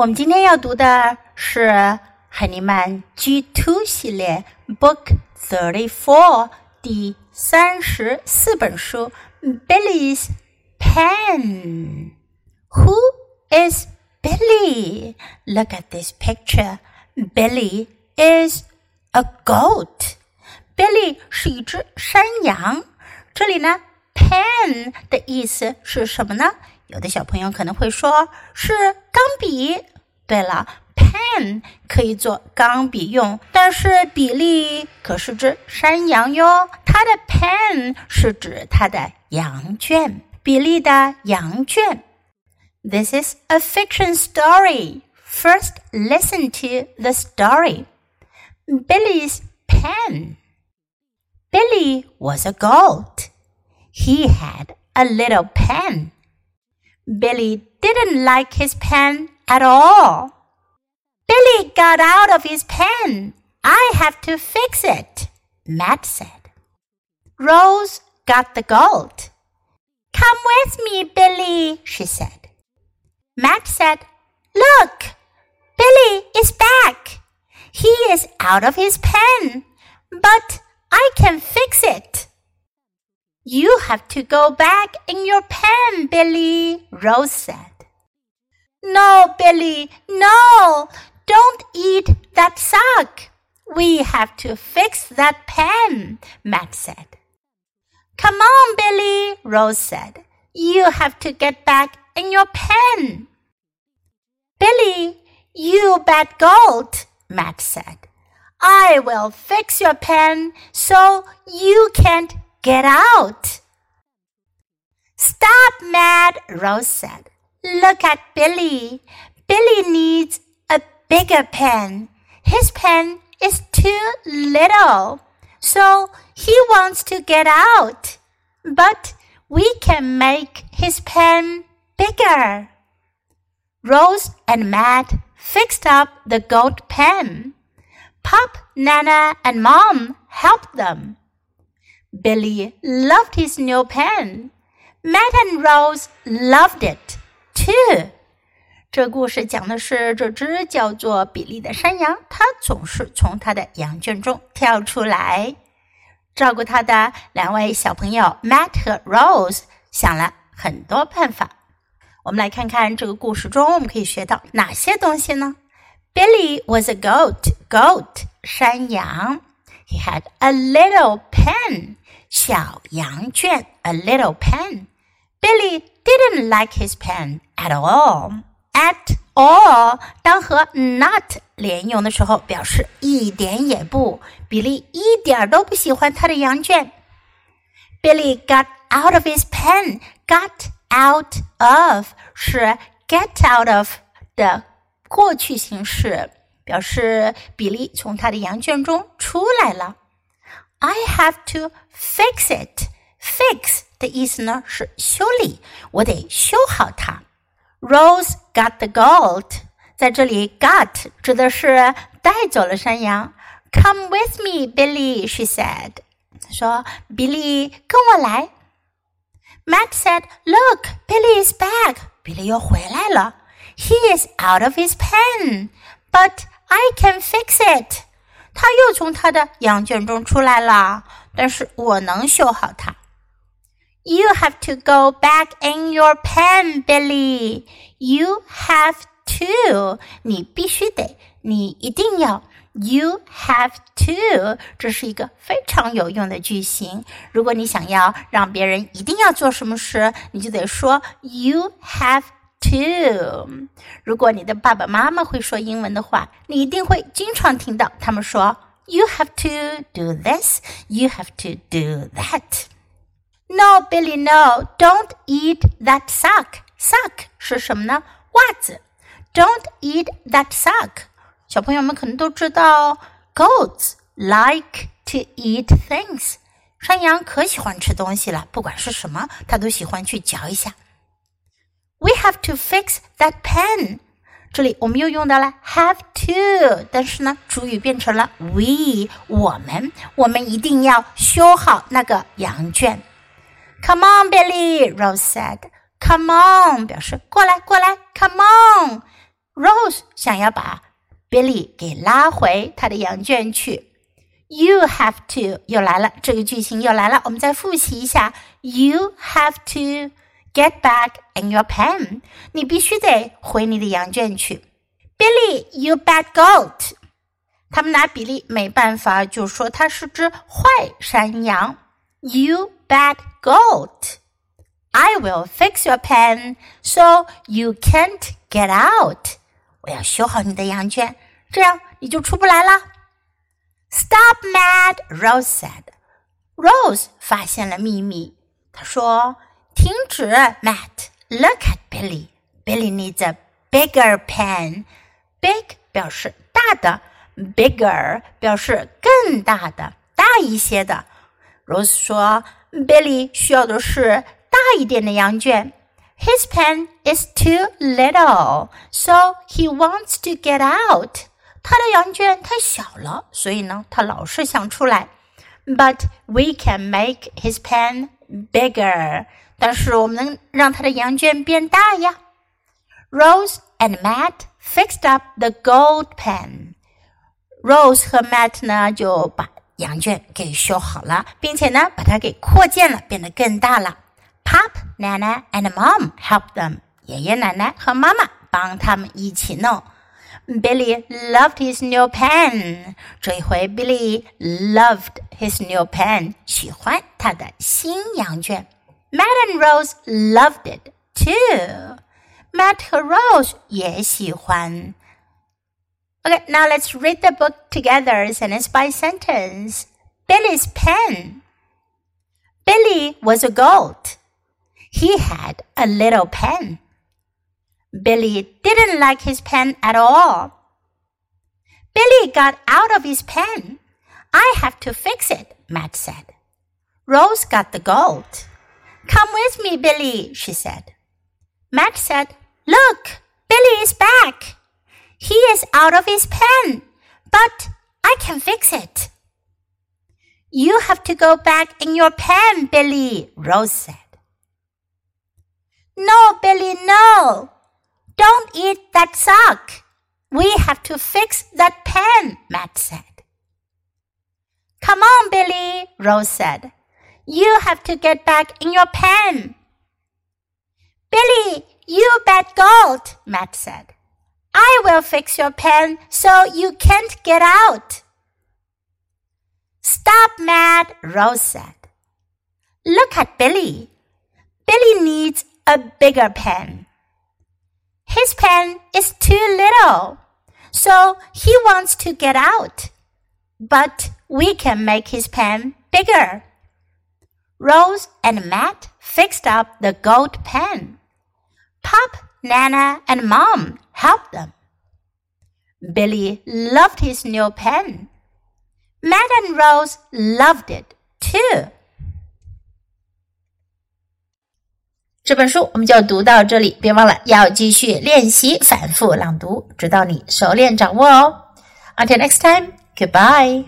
我们今天要读的是海尼曼 G Two 系列 Book Thirty Four 第三十四本书 Billy's Pen。Who is Billy? Look at this picture. Billy is a goat. Billy 是一只山羊。这里呢，pen 的意思是什么呢？有的小朋友可能会说是钢笔。对了，pen 可以做钢笔用，但是比利可是只山羊哟。它的 pen 是指它的羊圈，比利的羊圈。This is a fiction story. First, listen to the story. Billy's pen. Billy was a goat. He had a little pen. Billy didn't like his pen at all. Billy got out of his pen. I have to fix it, Matt said. Rose got the gold. Come with me, Billy, she said. Matt said, Look, Billy is back. He is out of his pen, but I can fix it. You have to go back in your pen, Billy, Rose said. No, Billy, no, don't eat that sock. We have to fix that pen, Matt said. Come on, Billy, Rose said. You have to get back in your pen. Billy, you bad goat, Matt said. I will fix your pen so you can't get out. Stop, Matt, Rose said. Look at Billy. Billy needs a bigger pen. His pen is too little. So he wants to get out. But we can make his pen bigger. Rose and Matt fixed up the goat pen. Pop, Nana, and Mom helped them. Billy loved his new pen. Matt and Rose loved it too. 这故事讲的是这只叫做比利的山羊，它总是从它的羊圈中跳出来。照顾它的两位小朋友 Matt 和 Rose 想了很多办法。我们来看看这个故事中我们可以学到哪些东西呢？Billy was a goat. Goat 山羊。He had a little pen 小羊圈。A little pen. Billy didn't like his pen at all. At all 当和 not 连用的时候，表示一点也不。比利一点都不喜欢他的羊圈。Billy got out of his pen. Got out of 是 get out of 的过去形式，表示比利从他的羊圈中出来了。 I have to fix it. Fix 的意思呢是修理，我得修好它。Rose got the goat，在这里 got 指的是带走了山羊。Come with me, Billy, she said. 说：“Billy，跟我来。” Matt said, "Look, Billy is back. Billy 又回来了。He is out of his pen, but I can fix it." 他又从他的羊圈中出来了，但是我能修好它。You have to go back in your pen, Billy. You have to. 你必须得，你一定要。You have to，这是一个非常有用的句型。如果你想要让别人一定要做什么事，你就得说 You have to。如果你的爸爸妈妈会说英文的话，你一定会经常听到他们说 You have to do this. You have to do that. No, Billy, no, don't eat that sock. Sock 是什么呢？袜子。Don't eat that sock. 小朋友们可能都知道，goats like to eat things。山羊可喜欢吃东西了，不管是什么，它都喜欢去嚼一下。We have to fix that pen。这里我们又用到了 have to，但是呢，主语变成了 we，我们，我们一定要修好那个羊圈。Come on, Billy, Rose said. Come on，表示过来，过来。Come on。Rose 想要把 Billy 给拉回他的羊圈去。You have to 又来了，这个句型又来了。我们再复习一下。You have to Get back and your pen，你必须得回你的羊圈去。Billy，you bad goat。他们拿比利没办法，就说他是只坏山羊。You bad goat。I will fix your pen so you can't get out。我要修好你的羊圈，这样你就出不来了。Stop, Matt! Rose said. Rose 发现了秘密，她说。停止，Matt. Look at Billy. Billy needs a bigger pen. Big 表示大的，bigger 表示更大的、大一些的。Rose 说：“Billy 需要的是大一点的羊圈。” His pen is too little, so he wants to get out. 他的羊圈太小了，所以呢，他老是想出来。But we can make his pen bigger. 但是我们能让他的羊圈变大呀。Rose and Matt fixed up the gold pen. Rose 和 Matt 呢就把羊圈给修好了，并且呢把它给扩建了，变得更大了。Pop, Nana and Mom helped them. 爷爷奶奶和妈妈帮他们一起弄。Billy loved his new pen。这一回，Billy loved his new pen，喜欢他的新羊圈。Matt and Rose loved it too。Matt 和 Rose 也喜欢。Okay, now let's read the book together, sentence by sentence. Billy's pen. Billy was a goat. He had a little pen. Billy didn't like his pen at all. Billy got out of his pen. I have to fix it, Matt said. Rose got the gold. Come with me, Billy, she said. Matt said, Look, Billy is back. He is out of his pen, but I can fix it. You have to go back in your pen, Billy, Rose said. No, Billy, no. Don't eat that sock. We have to fix that pen, Matt said. Come on, Billy, Rose said. You have to get back in your pen. Billy, you bet gold, Matt said. I will fix your pen so you can't get out. Stop, Matt, Rose said. Look at Billy. Billy needs a bigger pen. His pen is too little, so he wants to get out. But we can make his pen bigger. Rose and Matt fixed up the gold pen. Pop, Nana, and Mom helped them. Billy loved his new pen. Matt and Rose loved it too. 这本书我们就读到这里，别忘了要继续练习反复朗读，直到你熟练掌握哦。Until next time, goodbye.